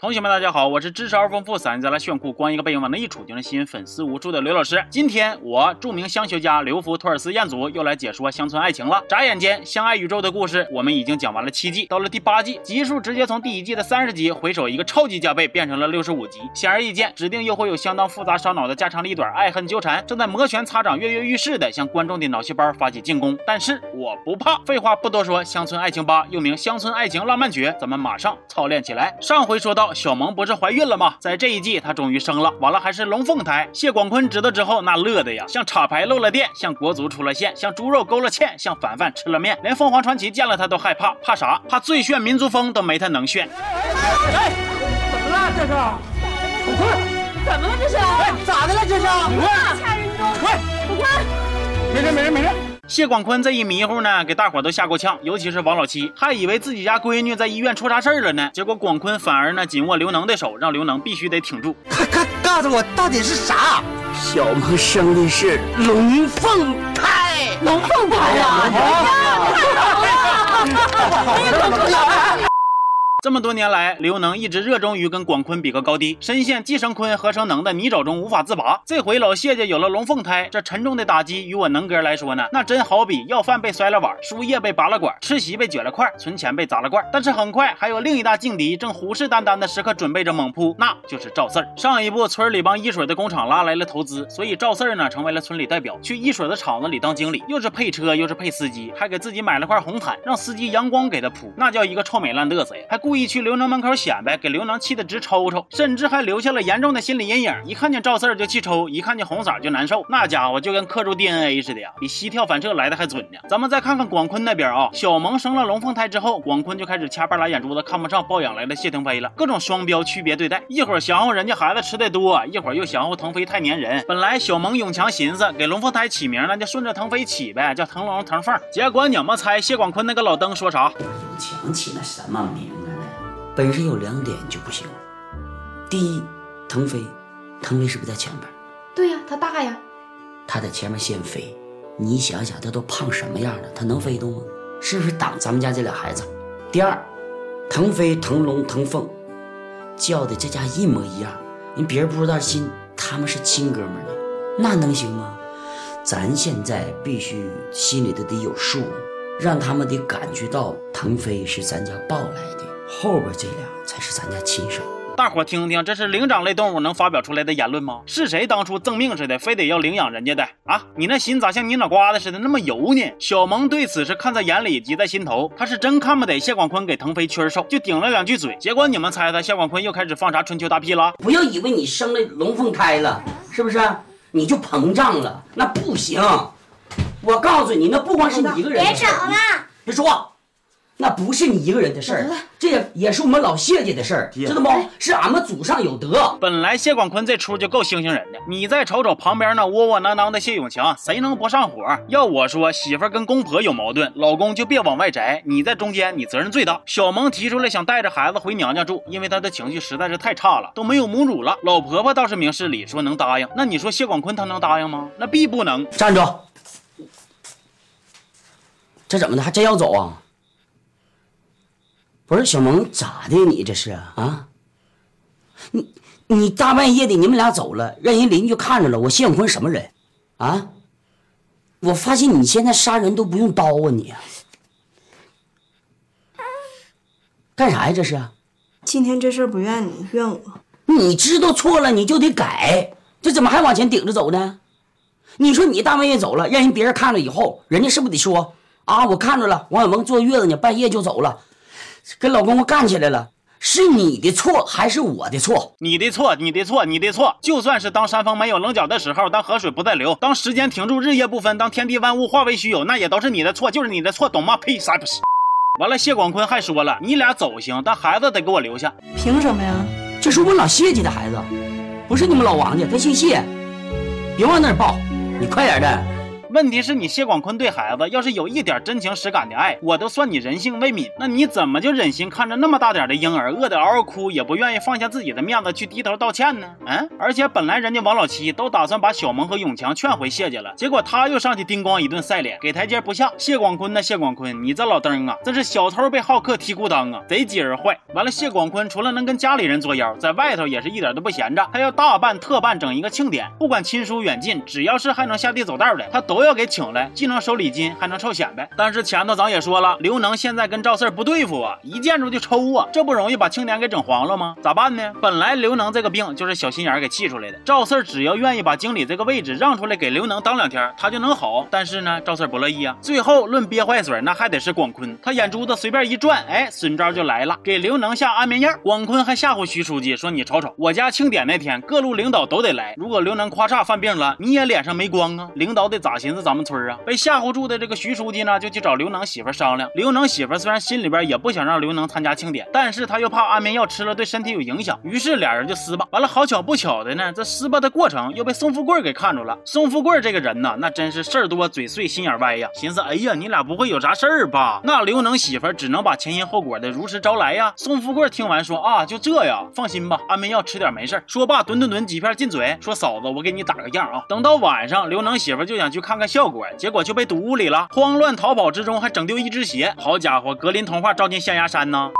同学们，大家好，我是知识而丰富、三字来炫酷、光一个背影往那一杵就能吸引粉丝无数的刘老师。今天我著名香学家刘福托尔斯彦祖又来解说乡村爱情了。眨眼间，相爱宇宙的故事我们已经讲完了七季，到了第八季，集数直接从第一季的三十集回首一个超级加倍，变成了六十五集。显而易见，指定又会有相当复杂烧脑的家长里短、爱恨纠缠，正在摩拳擦掌、跃跃欲试的向观众的脑细胞发起进攻。但是我不怕，废话不多说，乡村爱情八又名乡村爱情浪漫曲，咱们马上操练起来。上回说到。小萌不是怀孕了吗？在这一季她终于生了，完了还是龙凤胎。谢广坤知道之后，那乐的呀，像插排漏了电，像国足出了线，像猪肉勾了芡，像凡凡吃了面。连凤凰传奇见了他都害怕，怕啥？怕最炫民族风都没他能炫。哎，怎么了这是？广坤，怎么了这是？哎，咋的了这是？你掐人中？快，广坤，没事没事没事。谢广坤这一迷糊呢，给大伙都吓够呛，尤其是王老七，还以为自己家闺女在医院出啥事儿了呢。结果广坤反而呢紧握刘能的手，让刘能必须得挺住。快快告诉我到底是啥？小萌生的是龙凤胎，龙凤胎呀！太好了！这么多年来，刘能一直热衷于跟广坤比个高低，深陷既生坤合成能的泥沼中无法自拔。这回老谢家有了龙凤胎，这沉重的打击于我能哥来说呢，那真好比要饭被摔了碗，输液被拔了管，吃席被卷了块，存钱被砸了罐。但是很快还有另一大劲敌正虎视眈眈的时刻准备着猛扑，那就是赵四儿。上一步村里帮一水的工厂拉来了投资，所以赵四儿呢成为了村里代表，去一水的厂子里当经理，又是配车又是配司机，还给自己买了块红毯，让司机阳光给他铺，那叫一个臭美烂嘚瑟呀，还故意去刘能门口显摆，给刘能气得直抽抽，甚至还留下了严重的心理阴影。一看见赵四儿就气抽，一看见红色就难受。那家伙就跟刻住 DNA 似的呀，比膝跳反射来的还准呢。咱们再看看广坤那边啊，小萌生了龙凤胎之后，广坤就开始掐半拉眼珠子，看不上抱养来的谢腾飞了，各种双标区别对待。一会儿嫌乎人家孩子吃的多，一会儿又嫌乎腾飞太粘人。本来小萌永强寻思给龙凤胎起名，那就顺着腾飞起呗，叫腾龙腾凤。结果你们猜谢广坤那个老登说啥？永强起的什么名？本身有两点就不行。第一，腾飞，腾飞是不是在前边？对呀，他大呀。他在前面先飞，你想想他都胖什么样了，他能飞动吗？是不是挡咱们家这俩孩子？第二，腾飞、腾龙、腾凤，叫的这家一模一样，人别人不知道亲，他们是亲哥们呢，那能行吗？咱现在必须心里头得有数，让他们得感觉到腾飞是咱家抱来的。后边这俩才是咱家亲生。大伙听听，这是灵长类动物能发表出来的言论吗？是谁当初赠命似的，非得要领养人家的啊？你那心咋像你脑瓜子似的那么油呢？小萌对此是看在眼里，急在心头。他是真看不得谢广坤给腾飞缺瘦，就顶了两句嘴。结果你们猜猜，谢广坤又开始放啥春秋大屁了？不要以为你生了龙凤胎了，是不是？你就膨胀了？那不行！我告诉你，那不光是你一个人。别吵了，别说话。那不是你一个人的事儿，这也也是我们老谢家的事儿，知道不？是俺们祖上有德。本来谢广坤这出就够星星人的，你再瞅瞅旁边那窝窝囊囊的谢永强，谁能不上火？要我说，媳妇跟公婆有矛盾，老公就别往外摘，你在中间，你责任最大。小萌提出来想带着孩子回娘家住，因为她的情绪实在是太差了，都没有母乳了。老婆婆倒是明事理，说能答应。那你说谢广坤他能答应吗？那必不能。站住！这怎么的？还真要走啊？不是小萌咋的？你这是啊？你你大半夜的，你们俩走了，让人邻居看着了。我谢永坤什么人？啊？我发现你现在杀人都不用刀啊！你干啥呀？这是？今天这事不怨你，怨我。你知道错了，你就得改。这怎么还往前顶着走呢？你说你大半夜走了，让人别人看了以后，人家是不是得说啊？我看着了，王小萌坐月子呢，半夜就走了。跟老公公干起来了，是你的错还是我的错？你的错，你的错，你的错。就算是当山峰没有棱角的时候，当河水不再流，当时间停住，日夜不分，当天地万物化为虚有，那也都是你的错，就是你的错，懂吗？呸，啥也不是。完了，谢广坤还说了，你俩走行，但孩子得给我留下。凭什么呀？这是我老谢家的孩子，不是你们老王家，他姓谢。别往那儿抱，你快点的。问题是你谢广坤对孩子要是有一点真情实感的爱，我都算你人性未泯。那你怎么就忍心看着那么大点的婴儿饿得嗷嗷哭，也不愿意放下自己的面子去低头道歉呢？嗯，而且本来人家王老七都打算把小萌和永强劝回谢家了，结果他又上去叮咣一顿晒脸，给台阶不下。谢广坤呢？谢广坤，你这老登啊，真是小偷被好客踢裤裆啊，贼鸡儿坏。完了，谢广坤除了能跟家里人作妖，在外头也是一点都不闲着，他要大办特办整一个庆典，不管亲疏远近，只要是还能下地走道的，他都都要给请来，既能收礼金，还能臭显摆。但是前头咱也说了，刘能现在跟赵四不对付啊，一见着就抽啊，这不容易把庆典给整黄了吗？咋办呢？本来刘能这个病就是小心眼给气出来的，赵四只要愿意把经理这个位置让出来给刘能当两天，他就能好。但是呢，赵四不乐意啊。最后论憋坏水，那还得是广坤，他眼珠子随便一转，哎，损招就来了，给刘能下安眠药。广坤还吓唬徐书记说：“你瞅瞅，我家庆典那天，各路领导都得来，如果刘能夸嚓犯病了，你也脸上没光啊，领导得咋行寻思咱们村啊？”被吓唬住的这个徐书记呢，就去找刘能媳妇商量。刘能媳妇虽然心里边也不想让刘能参加庆典，但是他又怕安眠药吃了对身体有影响，于是俩人就撕吧。完了，好巧不巧的呢，这撕吧的过程又被宋富贵给看着了。宋富贵这个人呢，那真是事儿多嘴碎心眼歪呀，寻思哎呀，你俩不会有啥事儿吧？那刘能媳妇只能把前因后果的如实招来呀。宋富贵听完说啊，就这呀，放心吧，安眠药吃点没事说罢，吨吨吨几片进嘴，说嫂子，我给你打个样啊。等到晚上，刘能媳妇就想去看看效果，结果就被堵屋里了，慌乱逃跑之中还整丢一只鞋。好家伙，格林童话照进象牙山呢。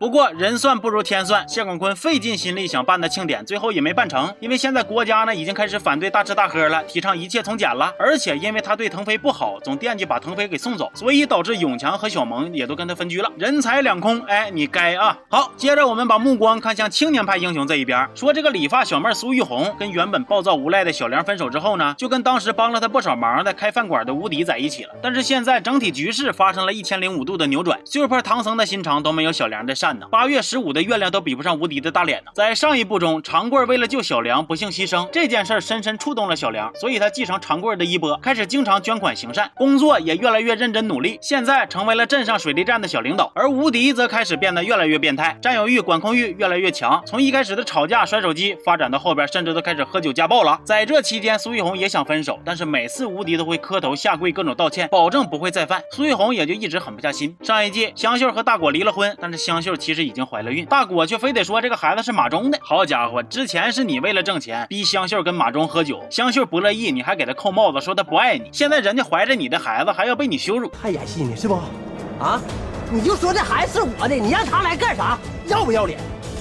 不过人算不如天算，谢广坤费尽心力想办的庆典，最后也没办成。因为现在国家呢已经开始反对大吃大喝了，提倡一切从简了。而且因为他对腾飞不好，总惦记把腾飞给送走，所以导致永强和小萌也都跟他分居了，人财两空。哎，你该啊！好，接着我们把目光看向青年派英雄这一边，说这个理发小妹苏玉红跟原本暴躁无赖的小梁分手之后呢，就跟当时帮了他不少忙的开饭馆的无敌在一起了。但是现在整体局势发生了一千零五度的扭转，就怕唐僧的心肠都没有小梁的善呢。八月十五的月亮都比不上无敌的大脸呢。在上一部中，长贵为了救小梁不幸牺牲这件事深深触动了小梁，所以他继承长贵的衣钵，开始经常捐款行善，工作也越来越认真努力。现在成为了镇上水利站的小领导，而无敌则开始变得越来越变态，占有欲、管控欲越来越强。从一开始的吵架、摔手机，发展到后边甚至都开始喝酒家暴了。在这期间，苏玉红也想分手，但是每次无敌都会磕头下跪，各种道歉，保证不会再犯。苏玉红也就一直狠不下心。上一季，香秀和大果离了婚，但是香秀其实已经怀了孕。大果却非得说这个孩子是马忠的。好家伙，之前是你为了挣钱逼香秀跟马忠喝酒，香秀不乐意，你还给他扣帽子说他不爱你。现在人家怀着你的孩子，还要被你羞辱，还演戏呢是不？啊，你就说这孩子是我的，你让他来干啥？要不要脸？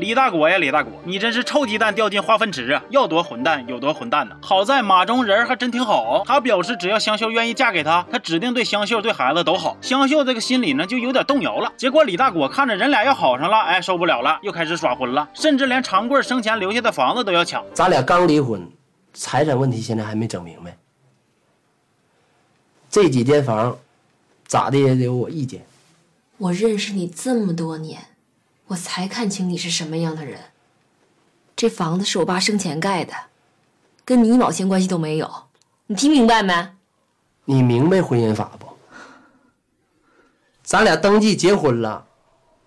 李大国呀，李大国，你真是臭鸡蛋掉进化粪池啊！要多混蛋有多混蛋呢！好在马中人还真挺好，他表示只要香秀愿意嫁给他，他指定对香秀对孩子都好。香秀这个心里呢就有点动摇了。结果李大国看着人俩要好上了，哎，受不了了，又开始耍混了，甚至连长贵生前留下的房子都要抢。咱俩刚离婚，财产问题现在还没整明白。这几间房，咋的也得有我意见。我认识你这么多年，我才看清你是什么样的人。这房子是我爸生前盖的，跟你一毛钱关系都没有。你听明白没？你明白婚姻法不？咱俩登记结婚了，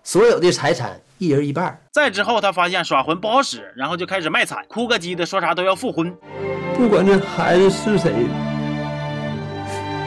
所有的财产一人一半。再之后，他发现耍混不好使，然后就开始卖惨，哭个鸡的，说啥都要复婚。不管这孩子是谁的，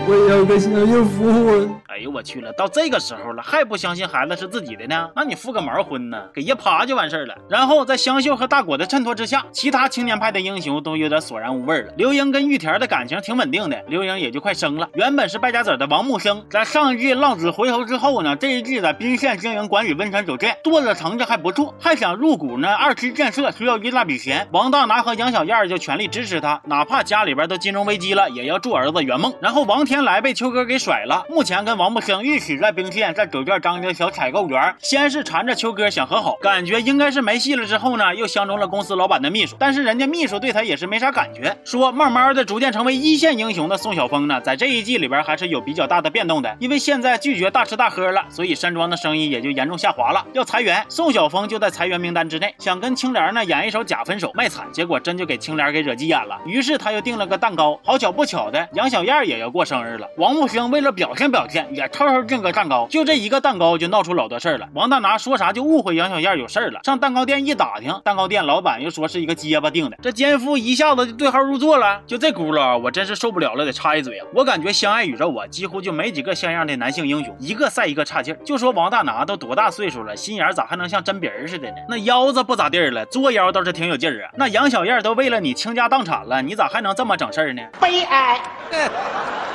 我也要跟小秀复婚。哎呦我去了，到这个时候了还不相信孩子是自己的呢？那你复个毛婚呢？给爷爬就完事儿了。然后在香秀和大果的衬托之下，其他青年派的英雄都有点索然无味了。刘英跟玉田的感情挺稳定的，刘英也就快生了。原本是败家子的王木生，在上一季浪子回头之后呢，这一季在宾县经营管理温泉酒店，做的成绩还不错，还想入股呢二期建设，需要一大笔钱。王大拿和杨小燕就全力支持他，哪怕家里边都金融危机了，也要助儿子圆梦。然后王天来被秋哥给甩了，目前跟王。王木生一起在兵线在酒店当一个小采购员，先是缠着秋哥想和好，感觉应该是没戏了。之后呢，又相中了公司老板的秘书，但是人家秘书对他也是没啥感觉。说慢慢的逐渐成为一线英雄的宋晓峰呢，在这一季里边还是有比较大的变动的，因为现在拒绝大吃大喝了，所以山庄的生意也就严重下滑了，要裁员。宋晓峰就在裁员名单之内，想跟青莲呢演一手假分手卖惨，结果真就给青莲给惹急眼了，于是他又订了个蛋糕。好巧不巧的，杨小燕也要过生日了。王木生为了表现表现。也偷偷订个蛋糕，就这一个蛋糕就闹出老多事儿了。王大拿说啥就误会杨小燕有事儿了，上蛋糕店一打听，蛋糕店老板又说是一个结巴订的，这奸夫一下子就对号入座了。就这轱辘，我真是受不了了，得插一嘴啊！我感觉相爱宇宙啊，几乎就没几个像样的男性英雄，一个赛一个差劲儿。就说王大拿都多大岁数了，心眼咋还能像针鼻儿似的呢？那腰子不咋地儿了，作腰倒是挺有劲儿啊。那杨小燕都为了你倾家荡产了，你咋还能这么整事儿呢？悲哀。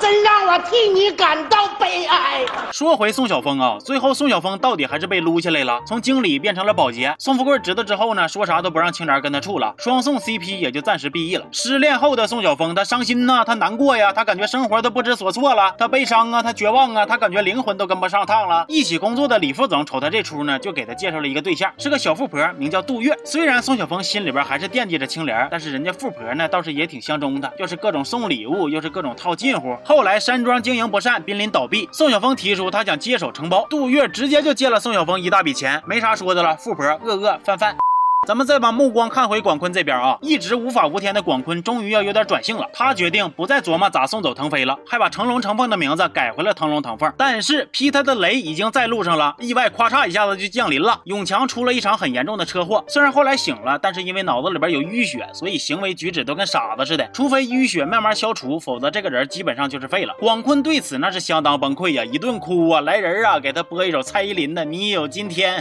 真让我替你感到悲哀。说回宋晓峰啊，最后宋晓峰到底还是被撸下来了，从经理变成了保洁。宋富贵知道之后呢，说啥都不让青莲跟他处了，双宋 CP 也就暂时毕业了。失恋后的宋晓峰，他伤心呐，他难过呀，他感觉生活都不知所措了，他悲伤啊，他绝望啊，他感觉灵魂都跟不上趟了。一起工作的李副总瞅他这出呢，就给他介绍了一个对象，是个小富婆，名叫杜月。虽然宋晓峰心里边还是惦记着青莲，但是人家富婆呢倒是也挺相中他，又是各种送礼物，又是各种套近乎。后来山庄。经营不善，濒临倒闭。宋晓峰提出他想接手承包，杜月直接就借了宋晓峰一大笔钱，没啥说的了。富婆饿饿饭饭。咱们再把目光看回广坤这边啊，一直无法无天的广坤终于要有点转性了。他决定不再琢磨咋送走腾飞了，还把成龙成凤的名字改回了腾龙腾凤。但是劈他的雷已经在路上了，意外咔嚓一下子就降临了。永强出了一场很严重的车祸，虽然后来醒了，但是因为脑子里边有淤血，所以行为举止都跟傻子似的。除非淤血慢慢消除，否则这个人基本上就是废了。广坤对此那是相当崩溃呀，一顿哭啊，来人啊，给他播一首蔡依林的《你有今天》。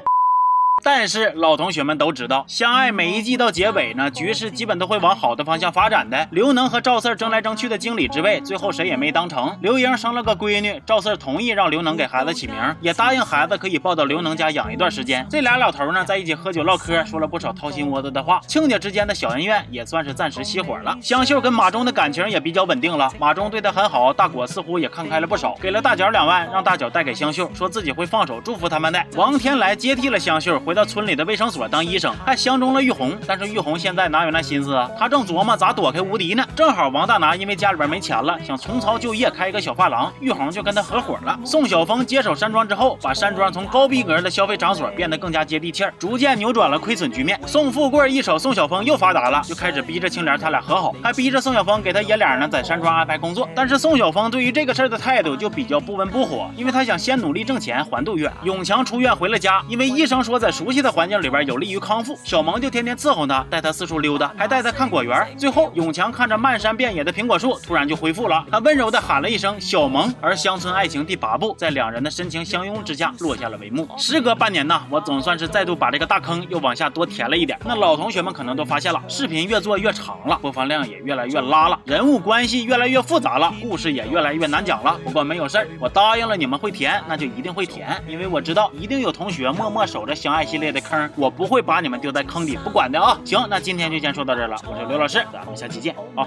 但是老同学们都知道，相爱每一季到结尾呢，局势基本都会往好的方向发展的。刘能和赵四争来争去的经理之位，最后谁也没当成。刘英生了个闺女，赵四同意让刘能给孩子起名，也答应孩子可以抱到刘能家养一段时间。这俩老头呢，在一起喝酒唠嗑，说了不少掏心窝子的话。亲家之间的小恩怨也算是暂时熄火了。香秀跟马忠的感情也比较稳定了，马忠对他很好，大果似乎也看开了不少，给了大脚两万，让大脚带给香秀，说自己会放手祝福他们的。王天来接替了香秀。回到村里的卫生所当医生，还相中了玉红。但是玉红现在哪有那心思啊？他正琢磨咋躲开无敌呢。正好王大拿因为家里边没钱了，想重操旧业开一个小发廊，玉红就跟他合伙了。宋晓峰接手山庄之后，把山庄从高逼格的消费场所变得更加接地气儿，逐渐扭转了亏损局面。宋富贵一瞅宋晓峰又发达了，就开始逼着青莲他俩和好，还逼着宋晓峰给他爷俩呢在山庄安排工作。但是宋晓峰对于这个事儿的态度就比较不温不火，因为他想先努力挣钱还杜月。永强出院回了家，因为医生说在熟悉的。环境里边有利于康复，小萌就天天伺候他，带他四处溜达，还带他看果园。最后，永强看着漫山遍野的苹果树，突然就恢复了。他温柔地喊了一声“小萌”，而乡村爱情第八部在两人的深情相拥之下落下了帷幕。时隔半年呢，我总算是再度把这个大坑又往下多填了一点。那老同学们可能都发现了，视频越做越长了，播放量也越来越拉了，人物关系越来越复杂了，故事也越来越难讲了。不过没有事儿，我答应了你们会填，那就一定会填，因为我知道一定有同学默默守着相爱系列的。坑，我不会把你们丢在坑里不管的啊！行，那今天就先说到这儿了。我是刘老师，咱们下期见啊。